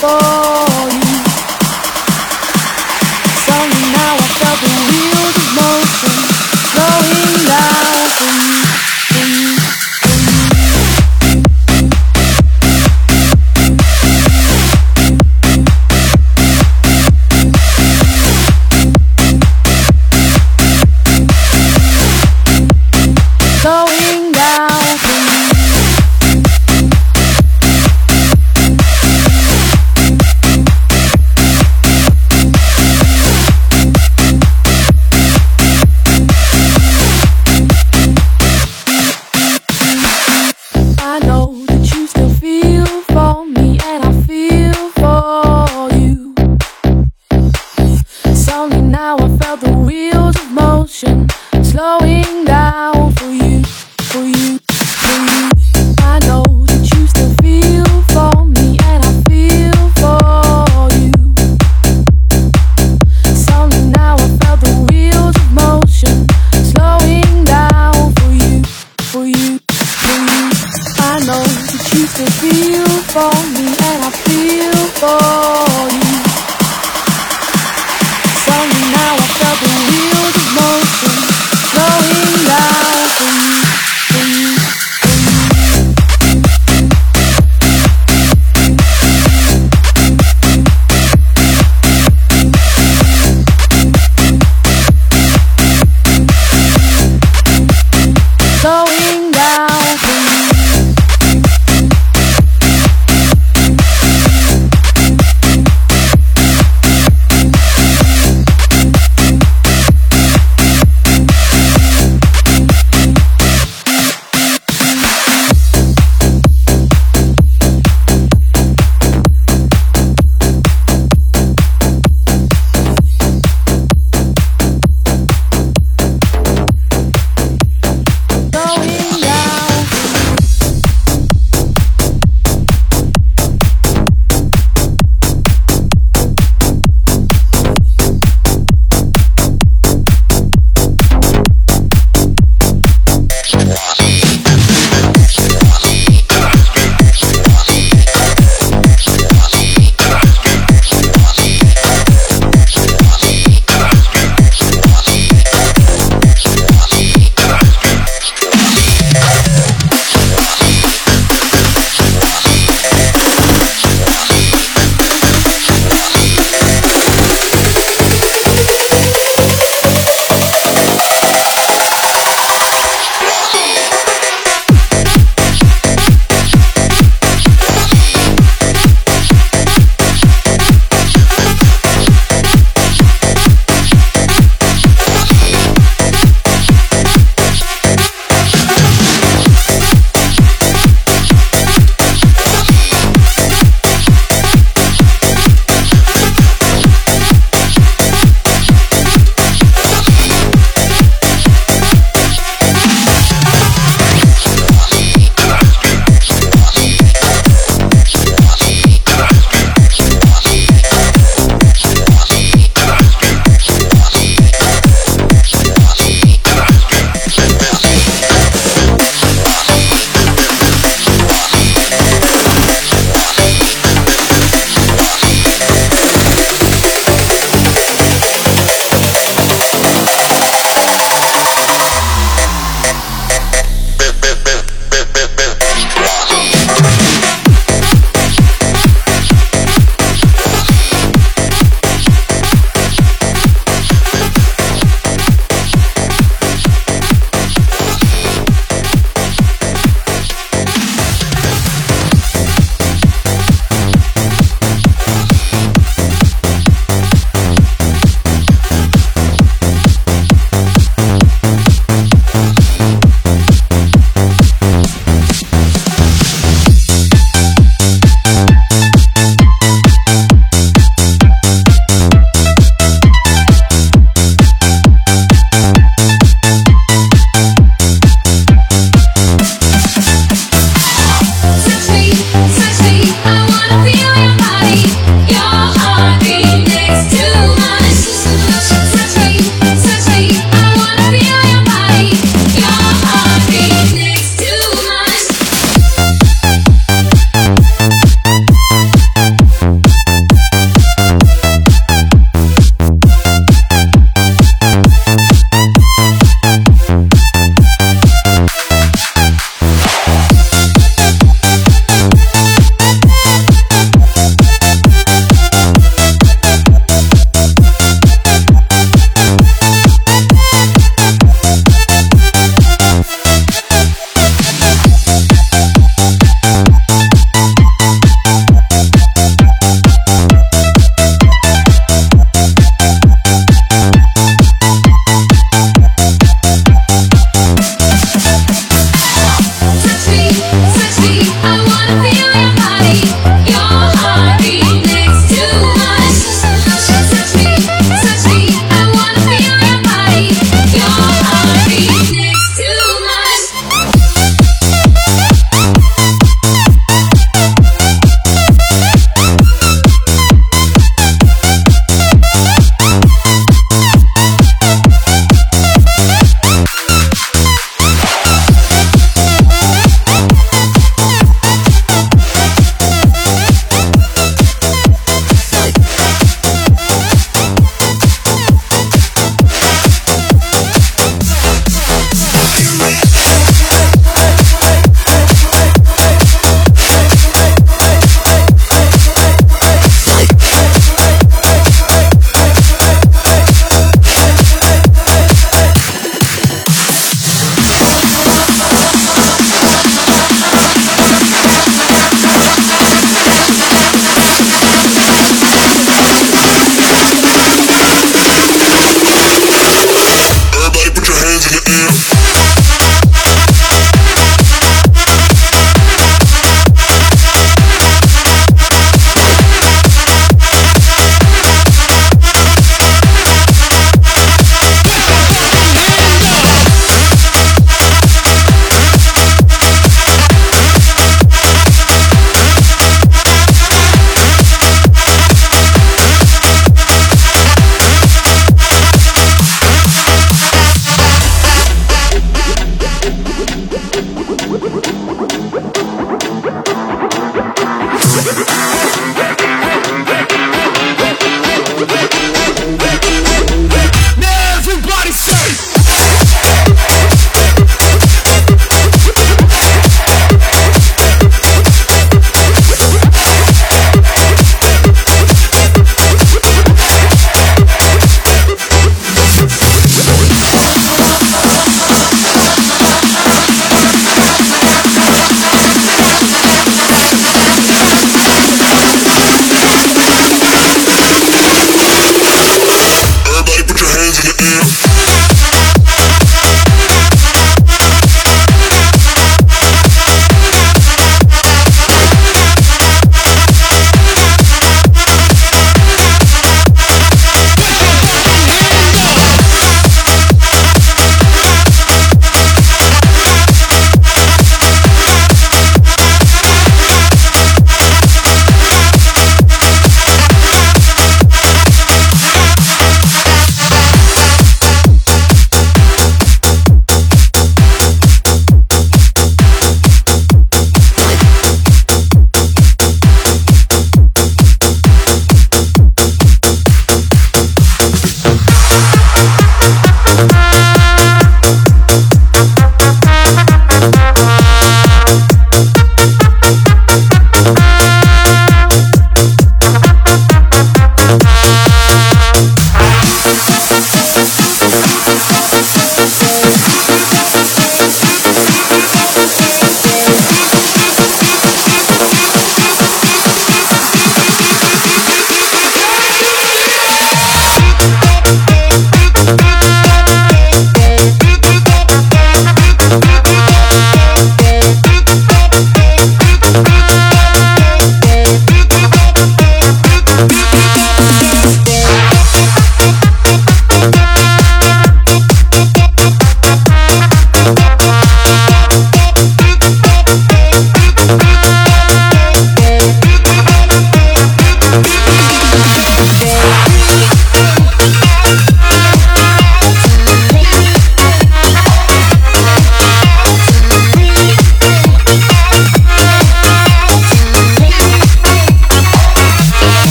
feel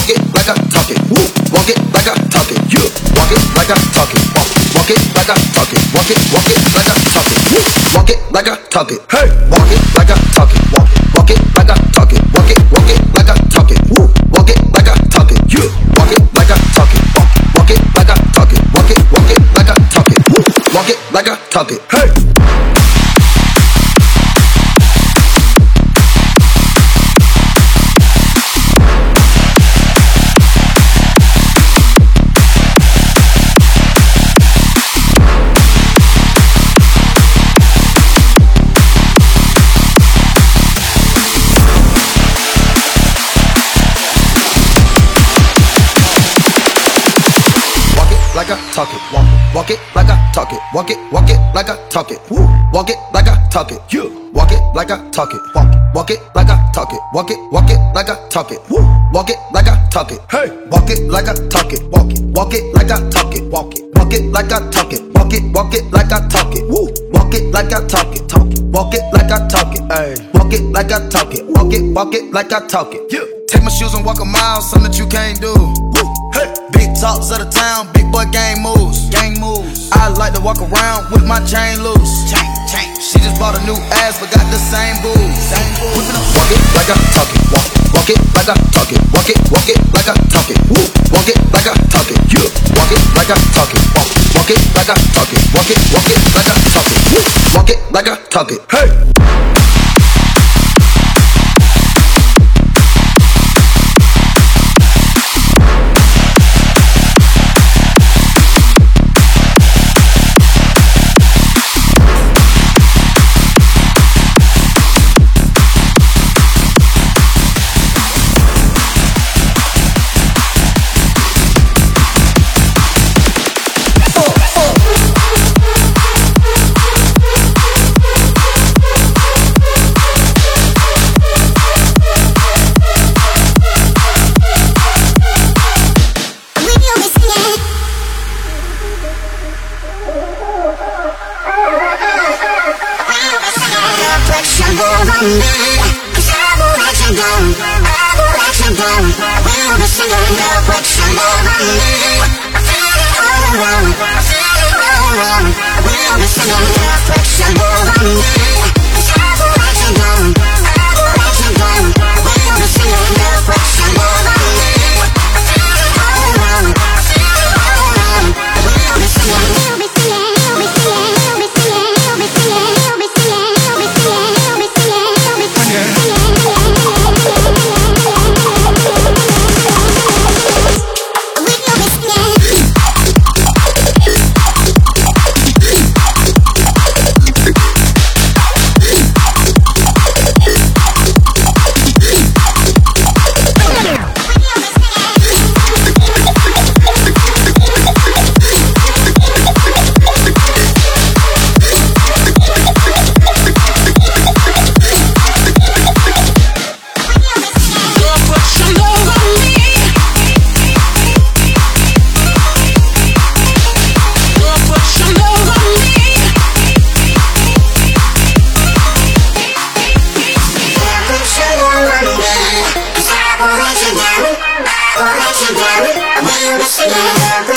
Walk it, like I talk it. Woo. Walk it like I talk it. You walk it like I talk it. Walk, walk it like I talk it. Walk it, walk it like I talk it. Woo. Walk it like I talk it. Hey, walk it like I talk it. Walk, walk it like I talk it. Walk it, walk it like I talk it. Woo. Walk it like I talk it. You walk it like I talk it. Walk, walk it like I talk it. Walk it, walk it like I talk it. Woo. Walk it like I talk it. Hey. Talk it. Walk, walk it like I talk it. Walk it, walk it like I talk it. Woo. Walk it like I talk it. You walk it like I talk it. Walk, walk it like I talk it. Walk it, walk it like I talk it. Woo. Walk it like I talk it. Hey, walk it like I talk it. Walk it, walk it like I talk it. Walk it, walk it like I talk it. Walk it, walk it like I talk it. Woo. Walk it like I talk it. Talk it. Walk it like I talk it. Hey, walk it like I talk it. Walk it, walk it like I talk it. Yeah. Take my shoes and walk a mile, something that you can't do. Woo. Hey. Talks of the town, big boy gang moves. Gang moves. I like to walk around with my chain loose. Chain, chain. She just bought a new ass, but got the same boobs. Same boobs. Walk it like I talk it. Walk, walk it like I talk it. Walk it, walk it like I talk it. Woo. Walk it like I talk it. You walk it like I talk it. Walk, walk it like I talk it. Walk it, walk it like I talk it. Woo. Walk it like I talk it. Hey. you. Thank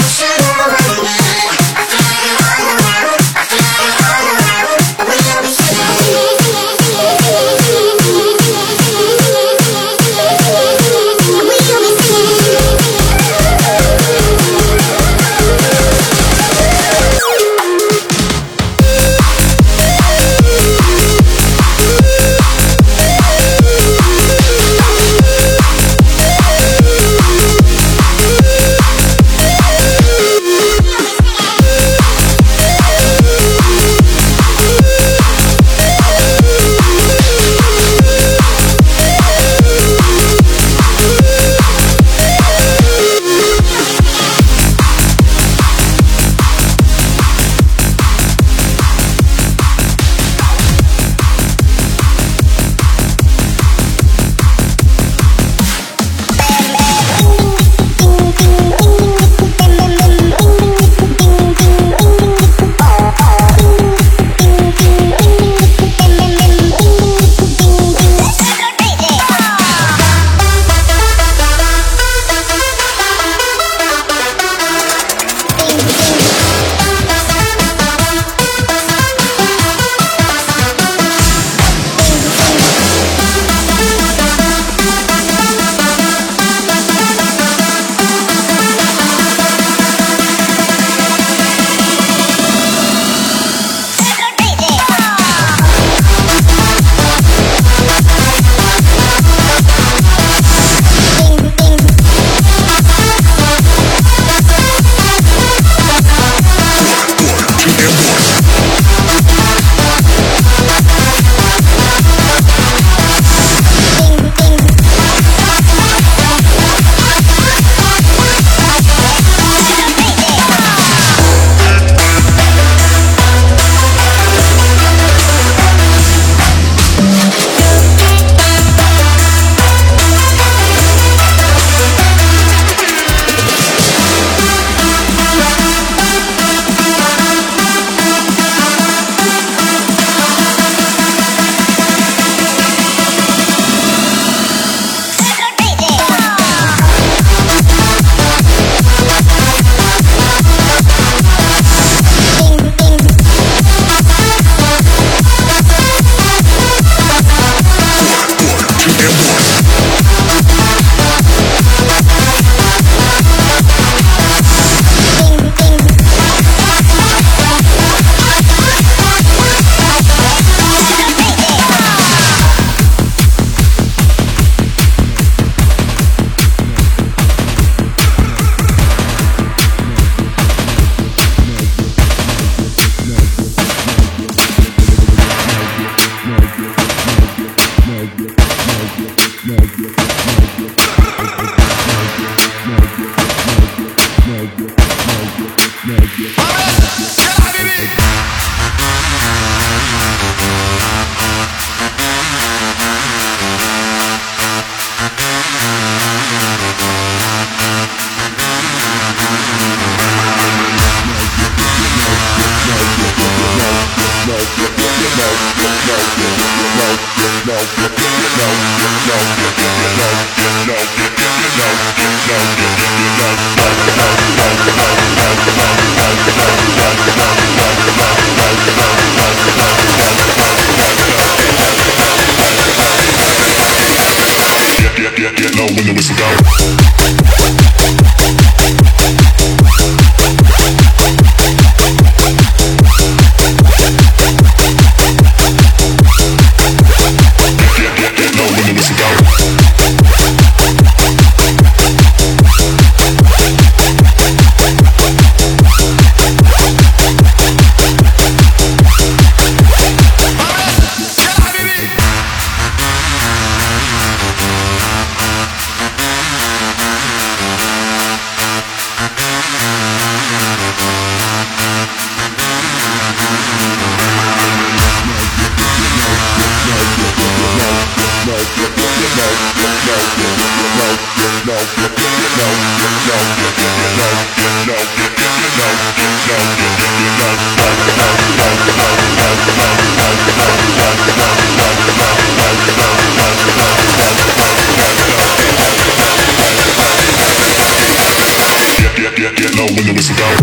get low